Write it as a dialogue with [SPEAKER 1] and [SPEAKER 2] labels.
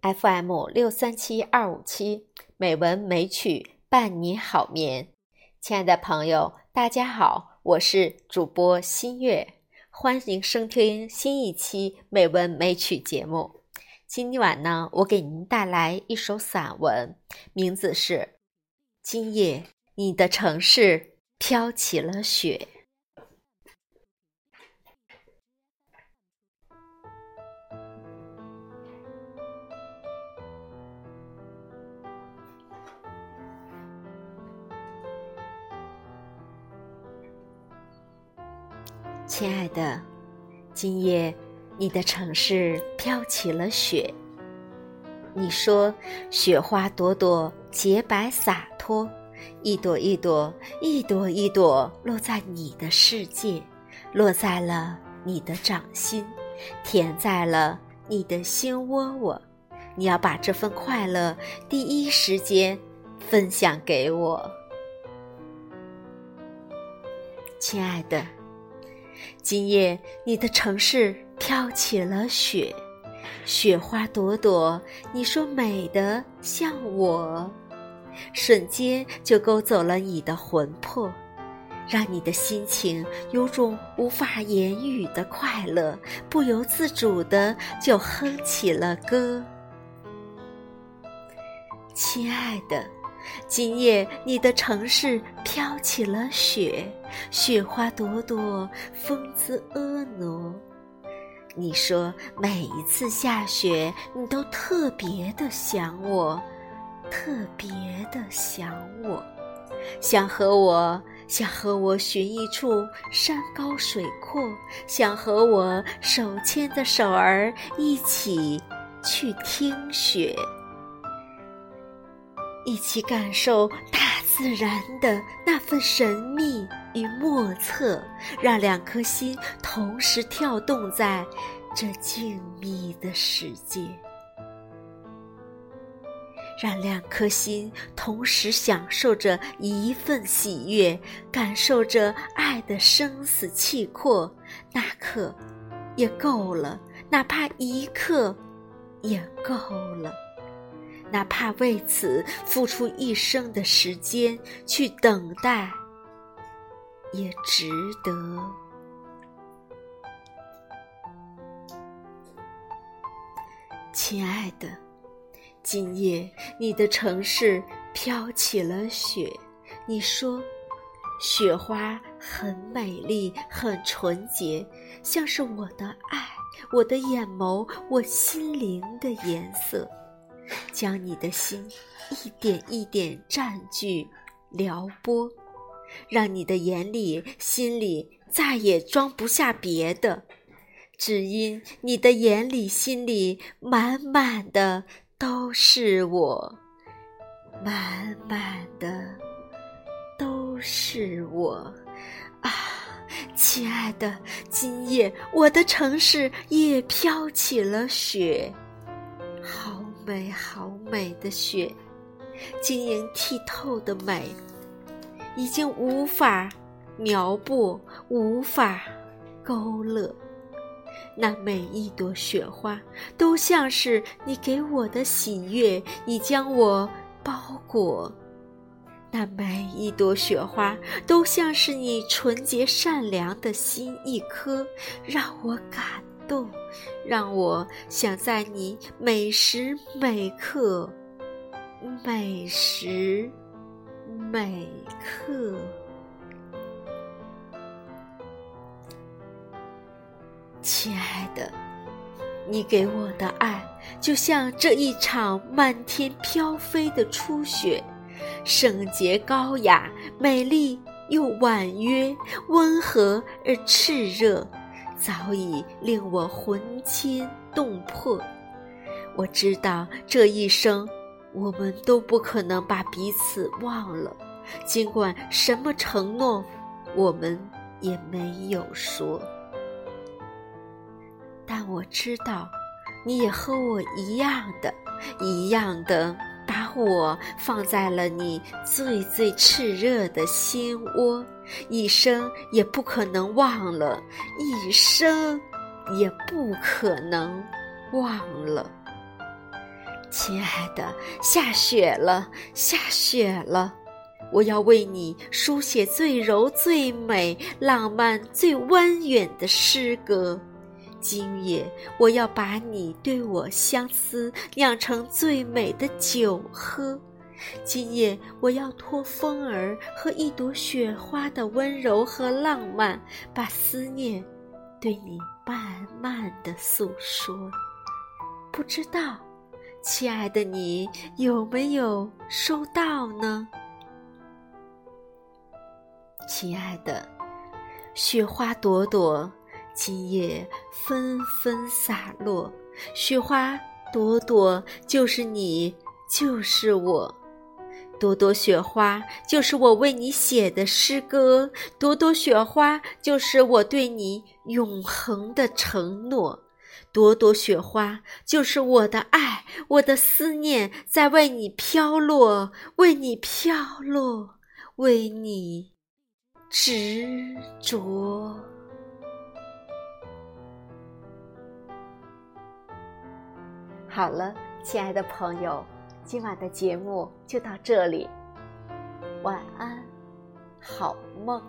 [SPEAKER 1] FM 六三七二五七，美文美曲伴你好眠。亲爱的朋友，大家好，我是主播新月，欢迎收听新一期美文美曲节目。今晚呢，我给您带来一首散文，名字是《今夜你的城市飘起了雪》。亲爱的，今夜你的城市飘起了雪。你说雪花朵朵洁白洒脱，一朵一朵，一朵一朵落在你的世界，落在了你的掌心，甜在了你的心窝窝。你要把这份快乐第一时间分享给我，亲爱的。今夜，你的城市飘起了雪，雪花朵朵，你说美得像我，瞬间就勾走了你的魂魄，让你的心情有种无法言语的快乐，不由自主的就哼起了歌。亲爱的。今夜，你的城市飘起了雪，雪花朵朵，风姿婀娜。你说每一次下雪，你都特别的想我，特别的想我，想和我，想和我寻一处山高水阔，想和我手牵着手儿一起去听雪。一起感受大自然的那份神秘与莫测，让两颗心同时跳动在这静谧的世界，让两颗心同时享受着一份喜悦，感受着爱的生死契阔，那刻也够了，哪怕一刻也够了。哪怕为此付出一生的时间去等待，也值得。亲爱的，今夜你的城市飘起了雪，你说，雪花很美丽，很纯洁，像是我的爱，我的眼眸，我心灵的颜色。将你的心一点一点占据、撩拨，让你的眼里、心里再也装不下别的，只因你的眼里、心里满满的都是我，满满的都是我啊！亲爱的，今夜我的城市也飘起了雪，美好美的雪，晶莹剔透的美，已经无法描布，无法勾勒。那每一朵雪花，都像是你给我的喜悦，已将我包裹。那每一朵雪花，都像是你纯洁善良的心一颗，让我感。动，让我想在你每时每刻、每时每刻，亲爱的，你给我的爱，就像这一场漫天飘飞的初雪，圣洁高雅、美丽又婉约、温和而炽热。早已令我魂牵动魄。我知道这一生，我们都不可能把彼此忘了。尽管什么承诺，我们也没有说，但我知道，你也和我一样的，一样的。把我放在了你最最炽热的心窝，一生也不可能忘了，一生也不可能忘了。亲爱的，下雪了，下雪了。我要为你书写最柔、最美、浪漫、最弯远的诗歌。今夜，我要把你对我相思酿成最美的酒喝。今夜，我要托风儿和一朵雪花的温柔和浪漫，把思念对你慢慢的诉说。不知道，亲爱的你有没有收到呢？亲爱的，雪花朵朵，今夜纷纷洒落。雪花朵朵，就是你，就是我。朵朵雪花，就是我为你写的诗歌。朵朵雪花，就是我对你永恒的承诺。朵朵雪花，就是我的爱，我的思念，在为你飘落，为你飘落，为你。执着。好了，亲爱的朋友，今晚的节目就到这里，晚安，好梦。